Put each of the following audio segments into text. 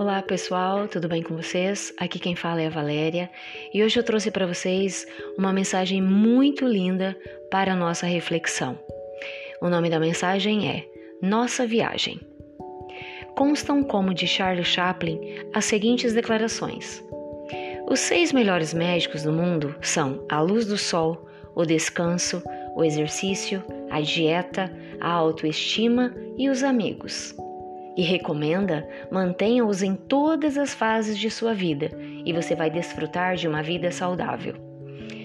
Olá pessoal, tudo bem com vocês? Aqui quem fala é a Valéria e hoje eu trouxe para vocês uma mensagem muito linda para a nossa reflexão. O nome da mensagem é Nossa Viagem. Constam como de Charles Chaplin as seguintes declarações: Os seis melhores médicos do mundo são a luz do sol, o descanso, o exercício, a dieta, a autoestima e os amigos e recomenda mantenha-os em todas as fases de sua vida e você vai desfrutar de uma vida saudável.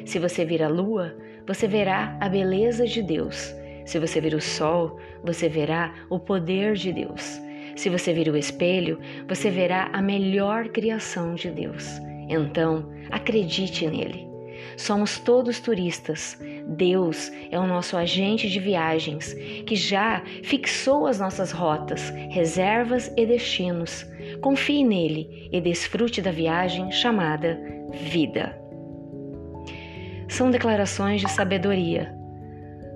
Se você vir a lua, você verá a beleza de Deus. Se você vir o sol, você verá o poder de Deus. Se você vir o espelho, você verá a melhor criação de Deus. Então, acredite nele. Somos todos turistas. Deus é o nosso agente de viagens, que já fixou as nossas rotas, reservas e destinos. Confie nele e desfrute da viagem chamada vida. São declarações de sabedoria.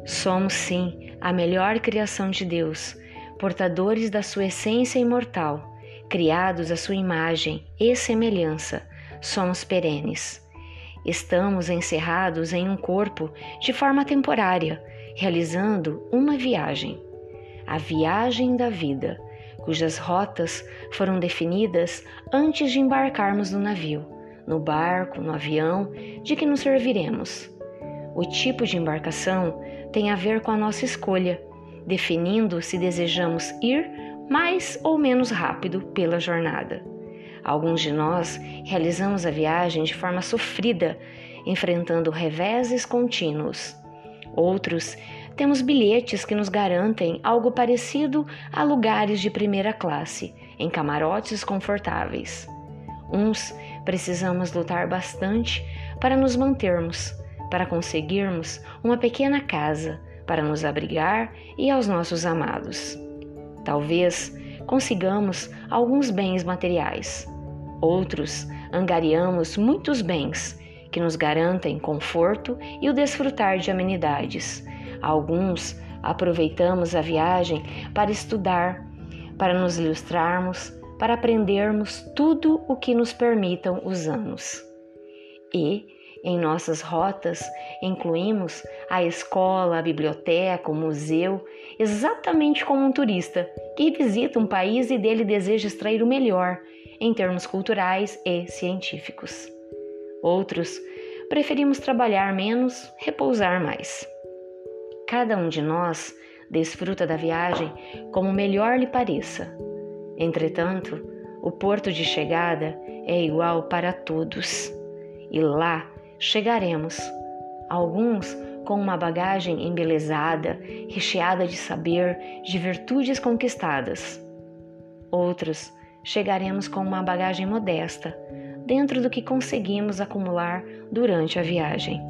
Somos, sim, a melhor criação de Deus, portadores da sua essência imortal, criados à sua imagem e semelhança. Somos perenes. Estamos encerrados em um corpo de forma temporária, realizando uma viagem. A viagem da vida, cujas rotas foram definidas antes de embarcarmos no navio, no barco, no avião de que nos serviremos. O tipo de embarcação tem a ver com a nossa escolha, definindo se desejamos ir mais ou menos rápido pela jornada. Alguns de nós realizamos a viagem de forma sofrida, enfrentando reveses contínuos. Outros temos bilhetes que nos garantem algo parecido a lugares de primeira classe, em camarotes confortáveis. Uns precisamos lutar bastante para nos mantermos, para conseguirmos uma pequena casa para nos abrigar e aos nossos amados. Talvez consigamos alguns bens materiais. Outros angariamos muitos bens que nos garantem conforto e o desfrutar de amenidades. Alguns aproveitamos a viagem para estudar, para nos ilustrarmos, para aprendermos tudo o que nos permitam os anos. E em nossas rotas, incluímos a escola, a biblioteca, o museu, exatamente como um turista que visita um país e dele deseja extrair o melhor em termos culturais e científicos. Outros preferimos trabalhar menos, repousar mais. Cada um de nós desfruta da viagem como melhor lhe pareça. Entretanto, o porto de chegada é igual para todos, e lá chegaremos, alguns com uma bagagem embelezada, recheada de saber, de virtudes conquistadas. Outros chegaremos com uma bagagem modesta, dentro do que conseguimos acumular durante a viagem.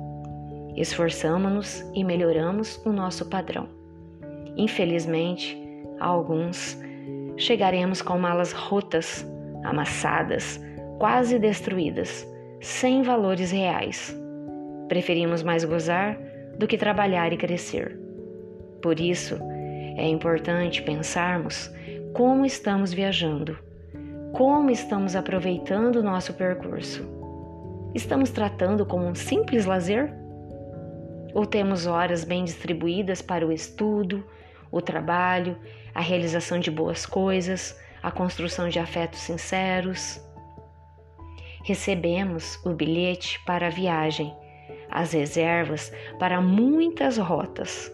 Esforçamos-nos e melhoramos o nosso padrão. Infelizmente, alguns chegaremos com malas rotas, amassadas, quase destruídas sem valores reais. Preferimos mais gozar do que trabalhar e crescer. Por isso, é importante pensarmos como estamos viajando, como estamos aproveitando o nosso percurso. Estamos tratando como um simples lazer? Ou temos horas bem distribuídas para o estudo, o trabalho, a realização de boas coisas, a construção de afetos sinceros? Recebemos o bilhete para a viagem, as reservas para muitas rotas,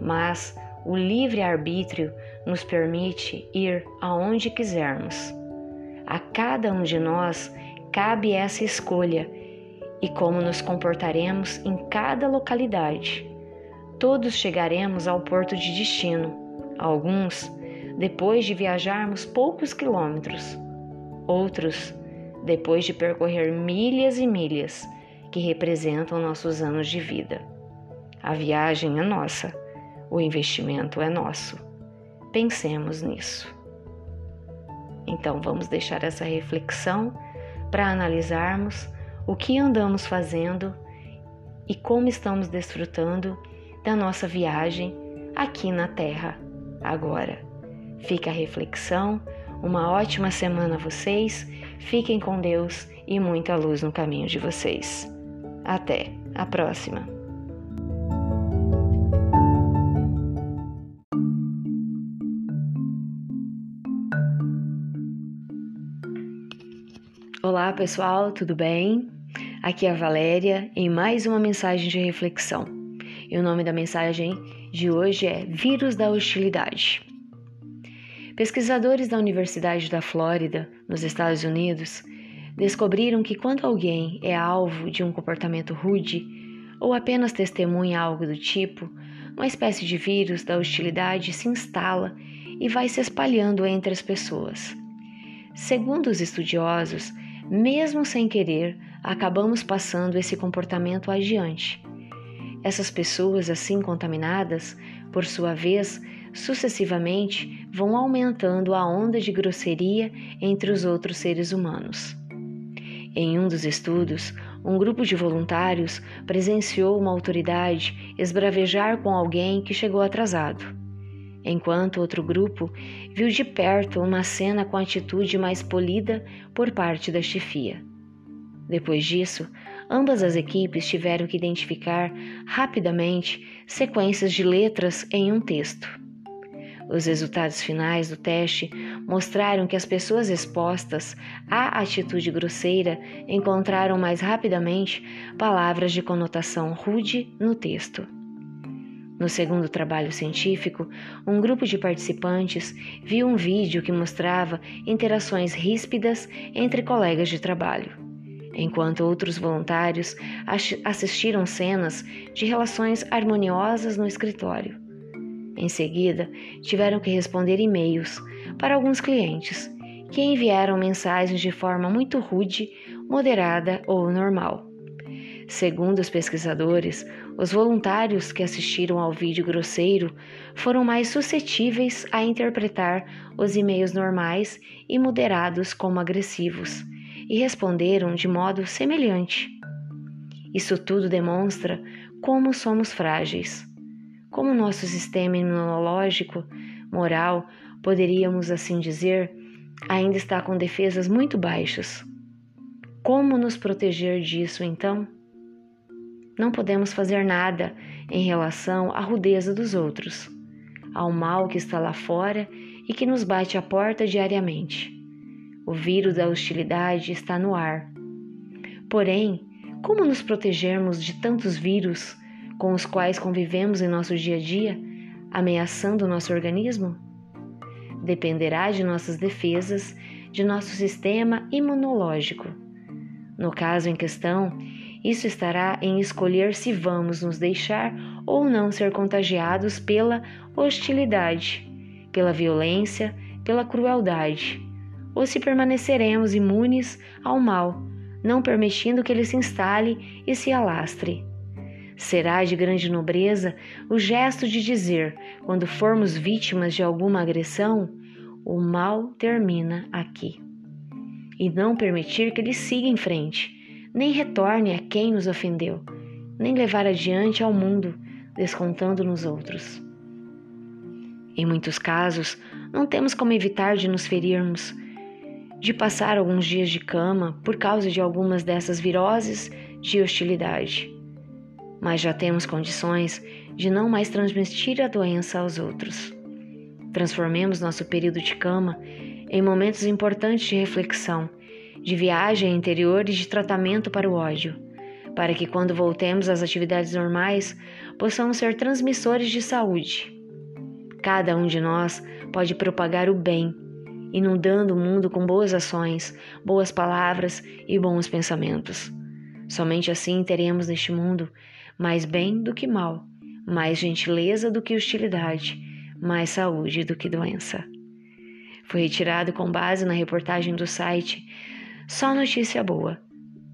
mas o livre-arbítrio nos permite ir aonde quisermos. A cada um de nós cabe essa escolha e como nos comportaremos em cada localidade. Todos chegaremos ao porto de destino, alguns depois de viajarmos poucos quilômetros, outros depois de percorrer milhas e milhas que representam nossos anos de vida. A viagem é nossa, o investimento é nosso. Pensemos nisso. Então vamos deixar essa reflexão para analisarmos o que andamos fazendo e como estamos desfrutando da nossa viagem aqui na Terra agora. Fica a reflexão Uma ótima semana a vocês, fiquem com Deus e muita luz no caminho de vocês. Até a próxima! Olá pessoal, tudo bem? Aqui é a Valéria em mais uma mensagem de reflexão. E o nome da mensagem de hoje é Vírus da Hostilidade. Pesquisadores da Universidade da Flórida, nos Estados Unidos, descobriram que quando alguém é alvo de um comportamento rude ou apenas testemunha algo do tipo, uma espécie de vírus da hostilidade se instala e vai se espalhando entre as pessoas. Segundo os estudiosos, mesmo sem querer, acabamos passando esse comportamento adiante. Essas pessoas assim contaminadas, por sua vez, sucessivamente vão aumentando a onda de grosseria entre os outros seres humanos. Em um dos estudos, um grupo de voluntários presenciou uma autoridade esbravejar com alguém que chegou atrasado, enquanto outro grupo viu de perto uma cena com atitude mais polida por parte da chefia. Depois disso, ambas as equipes tiveram que identificar rapidamente sequências de letras em um texto. Os resultados finais do teste mostraram que as pessoas expostas à atitude grosseira encontraram mais rapidamente palavras de conotação rude no texto. No segundo trabalho científico, um grupo de participantes viu um vídeo que mostrava interações ríspidas entre colegas de trabalho, enquanto outros voluntários assistiram cenas de relações harmoniosas no escritório. Em seguida, tiveram que responder e-mails para alguns clientes que enviaram mensagens de forma muito rude, moderada ou normal. Segundo os pesquisadores, os voluntários que assistiram ao vídeo grosseiro foram mais suscetíveis a interpretar os e-mails normais e moderados como agressivos e responderam de modo semelhante. Isso tudo demonstra como somos frágeis como nosso sistema imunológico, moral, poderíamos assim dizer, ainda está com defesas muito baixas. Como nos proteger disso então? Não podemos fazer nada em relação à rudeza dos outros, ao mal que está lá fora e que nos bate à porta diariamente. O vírus da hostilidade está no ar. Porém, como nos protegermos de tantos vírus com os quais convivemos em nosso dia a dia, ameaçando o nosso organismo? Dependerá de nossas defesas, de nosso sistema imunológico. No caso em questão, isso estará em escolher se vamos nos deixar ou não ser contagiados pela hostilidade, pela violência, pela crueldade, ou se permaneceremos imunes ao mal, não permitindo que ele se instale e se alastre. Será de grande nobreza o gesto de dizer, quando formos vítimas de alguma agressão, o mal termina aqui. E não permitir que ele siga em frente, nem retorne a quem nos ofendeu, nem levar adiante ao mundo, descontando nos outros. Em muitos casos, não temos como evitar de nos ferirmos, de passar alguns dias de cama por causa de algumas dessas viroses de hostilidade mas já temos condições de não mais transmitir a doença aos outros. Transformemos nosso período de cama em momentos importantes de reflexão, de viagem interior e de tratamento para o ódio, para que quando voltemos às atividades normais possamos ser transmissores de saúde. Cada um de nós pode propagar o bem, inundando o mundo com boas ações, boas palavras e bons pensamentos. Somente assim teremos neste mundo mais bem do que mal, mais gentileza do que hostilidade, mais saúde do que doença. Foi retirado com base na reportagem do site Só Notícia Boa,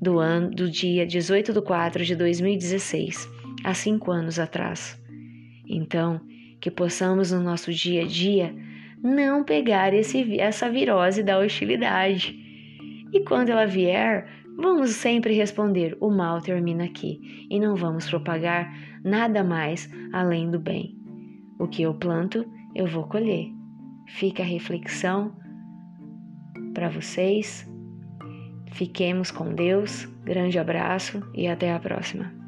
do, ano, do dia 18 de 4 de 2016, há cinco anos atrás. Então, que possamos no nosso dia a dia não pegar esse, essa virose da hostilidade. E quando ela vier, Vamos sempre responder: o mal termina aqui e não vamos propagar nada mais além do bem. O que eu planto, eu vou colher. Fica a reflexão. para vocês. Fiquemos com Deus. Grande abraço e até a próxima.